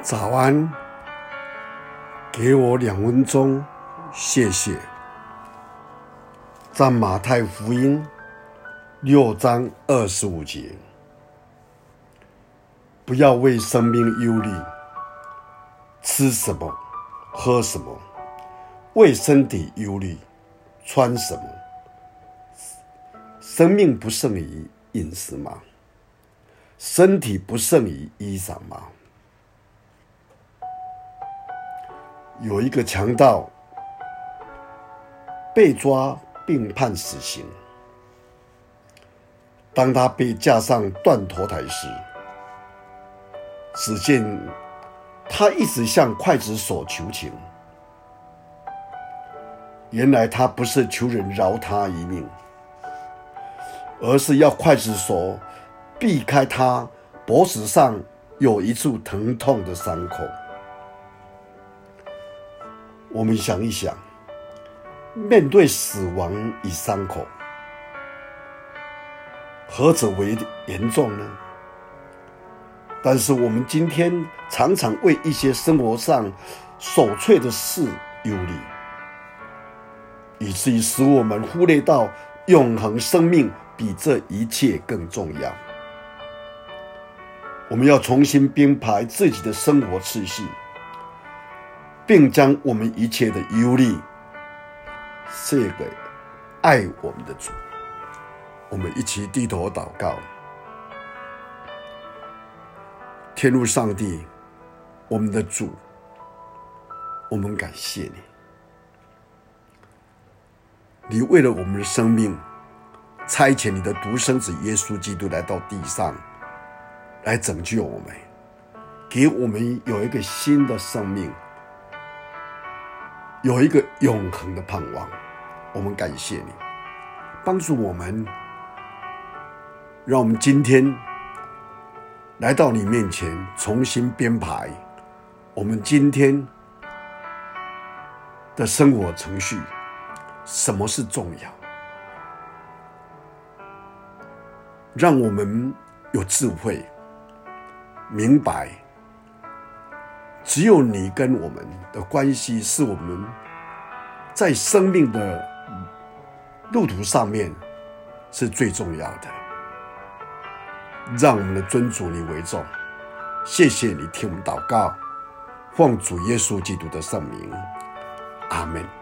早安，给我两分钟，谢谢。在马太福音六章二十五节，不要为生命忧虑，吃什么，喝什么；为身体忧虑，穿什么。生命不胜于饮食吗？身体不胜于衣裳吗？有一个强盗被抓并判死刑。当他被架上断头台时，只见他一直向刽子手求情。原来他不是求人饶他一命，而是要刽子手避开他脖子上有一处疼痛的伤口。我们想一想，面对死亡与伤口，何者为严重呢？但是我们今天常常为一些生活上琐碎的事忧虑，以至于使我们忽略到永恒生命比这一切更重要。我们要重新编排自己的生活次序。并将我们一切的忧虑卸给爱我们的主。我们一起低头祷告。天路上帝，我们的主，我们感谢你。你为了我们的生命，差遣你的独生子耶稣基督来到地上，来拯救我们，给我们有一个新的生命。有一个永恒的盼望，我们感谢你，帮助我们，让我们今天来到你面前，重新编排我们今天的生活程序。什么是重要？让我们有智慧，明白。只有你跟我们的关系，是我们在生命的路途上面是最重要的。让我们的尊主你为重，谢谢你听我们祷告，奉主耶稣基督的圣名，阿门。